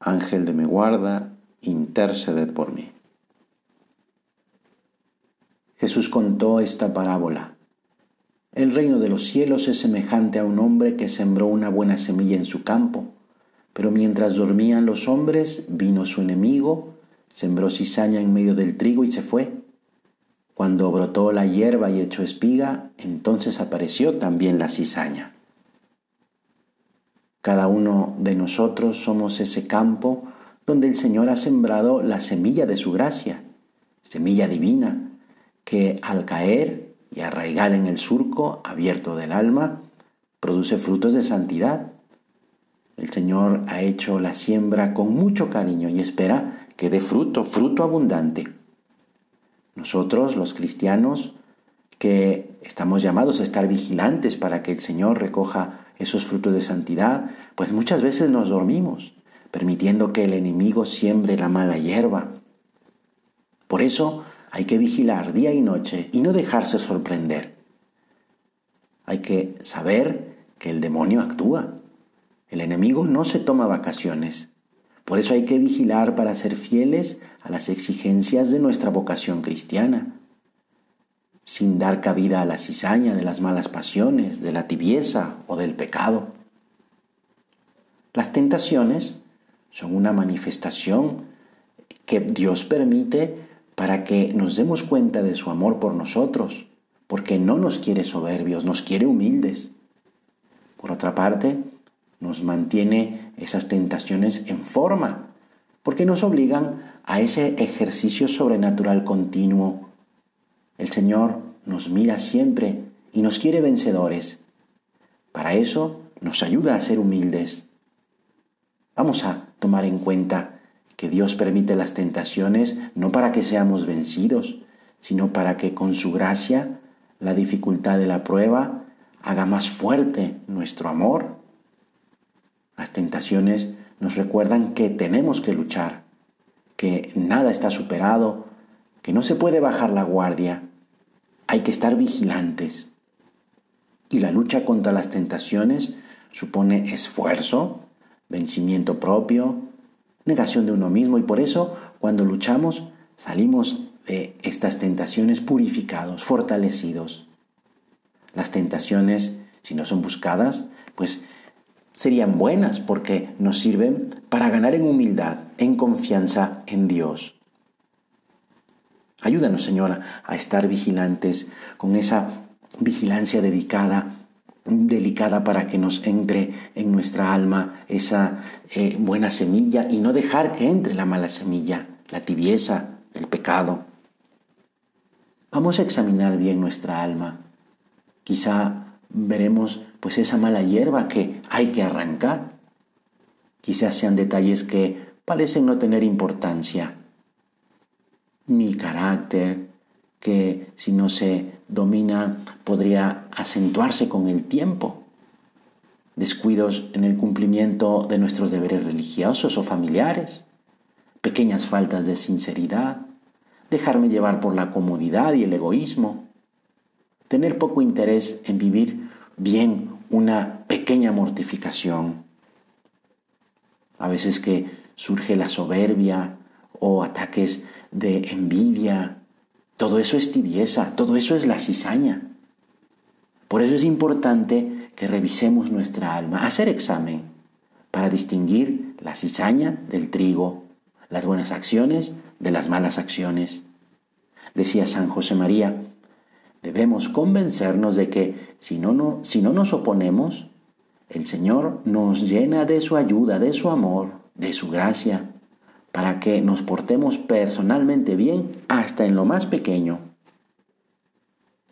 Ángel de mi guarda, interceded por mí. Jesús contó esta parábola. El reino de los cielos es semejante a un hombre que sembró una buena semilla en su campo, pero mientras dormían los hombres, vino su enemigo, sembró cizaña en medio del trigo y se fue. Cuando brotó la hierba y echó espiga, entonces apareció también la cizaña. Cada uno de nosotros somos ese campo donde el Señor ha sembrado la semilla de su gracia, semilla divina, que al caer y arraigar en el surco abierto del alma, produce frutos de santidad. El Señor ha hecho la siembra con mucho cariño y espera que dé fruto, fruto abundante. Nosotros, los cristianos, que estamos llamados a estar vigilantes para que el Señor recoja esos frutos de santidad, pues muchas veces nos dormimos, permitiendo que el enemigo siembre la mala hierba. Por eso hay que vigilar día y noche y no dejarse sorprender. Hay que saber que el demonio actúa. El enemigo no se toma vacaciones. Por eso hay que vigilar para ser fieles a las exigencias de nuestra vocación cristiana sin dar cabida a la cizaña de las malas pasiones, de la tibieza o del pecado. Las tentaciones son una manifestación que Dios permite para que nos demos cuenta de su amor por nosotros, porque no nos quiere soberbios, nos quiere humildes. Por otra parte, nos mantiene esas tentaciones en forma, porque nos obligan a ese ejercicio sobrenatural continuo el Señor nos mira siempre y nos quiere vencedores. Para eso nos ayuda a ser humildes. Vamos a tomar en cuenta que Dios permite las tentaciones no para que seamos vencidos, sino para que con su gracia la dificultad de la prueba haga más fuerte nuestro amor. Las tentaciones nos recuerdan que tenemos que luchar, que nada está superado, que no se puede bajar la guardia, hay que estar vigilantes. Y la lucha contra las tentaciones supone esfuerzo, vencimiento propio, negación de uno mismo y por eso cuando luchamos salimos de estas tentaciones purificados, fortalecidos. Las tentaciones, si no son buscadas, pues serían buenas porque nos sirven para ganar en humildad, en confianza en Dios. Ayúdanos, Señora, a estar vigilantes con esa vigilancia dedicada, delicada para que nos entre en nuestra alma esa eh, buena semilla y no dejar que entre la mala semilla, la tibieza, el pecado. Vamos a examinar bien nuestra alma. Quizá veremos pues esa mala hierba que hay que arrancar. Quizás sean detalles que parecen no tener importancia, mi carácter, que si no se domina podría acentuarse con el tiempo. Descuidos en el cumplimiento de nuestros deberes religiosos o familiares, pequeñas faltas de sinceridad, dejarme llevar por la comodidad y el egoísmo, tener poco interés en vivir bien una pequeña mortificación. A veces que surge la soberbia o ataques de envidia. Todo eso es tibieza, todo eso es la cizaña. Por eso es importante que revisemos nuestra alma, hacer examen para distinguir la cizaña del trigo, las buenas acciones de las malas acciones. Decía San José María, debemos convencernos de que si no, no, si no nos oponemos, el Señor nos llena de su ayuda, de su amor, de su gracia, para que nos portemos personalmente bien hasta en lo más pequeño.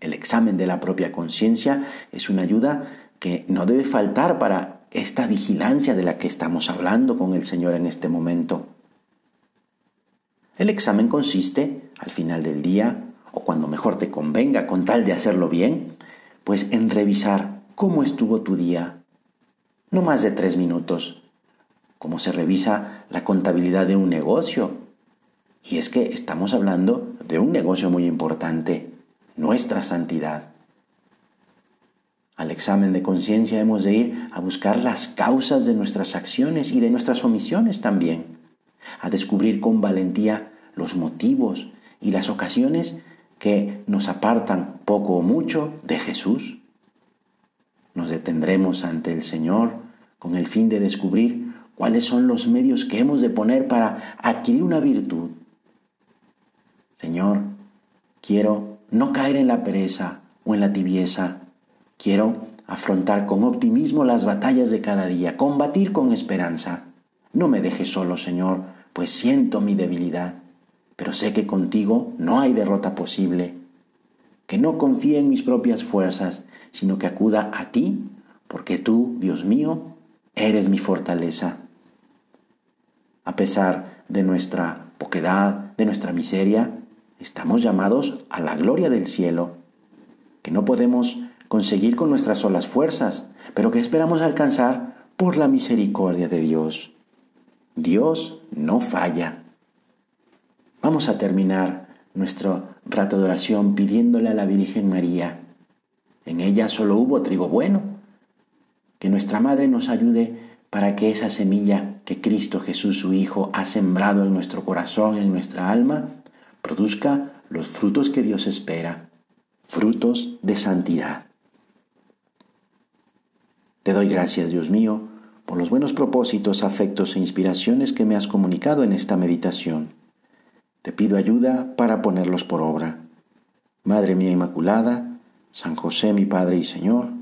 El examen de la propia conciencia es una ayuda que no debe faltar para esta vigilancia de la que estamos hablando con el Señor en este momento. El examen consiste, al final del día, o cuando mejor te convenga, con tal de hacerlo bien, pues en revisar cómo estuvo tu día. No más de tres minutos, como se revisa la contabilidad de un negocio. Y es que estamos hablando de un negocio muy importante, nuestra santidad. Al examen de conciencia hemos de ir a buscar las causas de nuestras acciones y de nuestras omisiones también, a descubrir con valentía los motivos y las ocasiones que nos apartan poco o mucho de Jesús. Nos detendremos ante el Señor con el fin de descubrir cuáles son los medios que hemos de poner para adquirir una virtud. Señor, quiero no caer en la pereza o en la tibieza. Quiero afrontar con optimismo las batallas de cada día, combatir con esperanza. No me dejes solo, Señor, pues siento mi debilidad pero sé que contigo no hay derrota posible, que no confíe en mis propias fuerzas, sino que acuda a ti, porque tú, Dios mío, eres mi fortaleza. A pesar de nuestra poquedad, de nuestra miseria, estamos llamados a la gloria del cielo, que no podemos conseguir con nuestras solas fuerzas, pero que esperamos alcanzar por la misericordia de Dios. Dios no falla. Vamos a terminar nuestro rato de oración pidiéndole a la Virgen María. En ella solo hubo trigo bueno. Que nuestra Madre nos ayude para que esa semilla que Cristo Jesús su Hijo ha sembrado en nuestro corazón, en nuestra alma, produzca los frutos que Dios espera, frutos de santidad. Te doy gracias, Dios mío, por los buenos propósitos, afectos e inspiraciones que me has comunicado en esta meditación. Te pido ayuda para ponerlos por obra. Madre mía Inmaculada, San José mi Padre y Señor,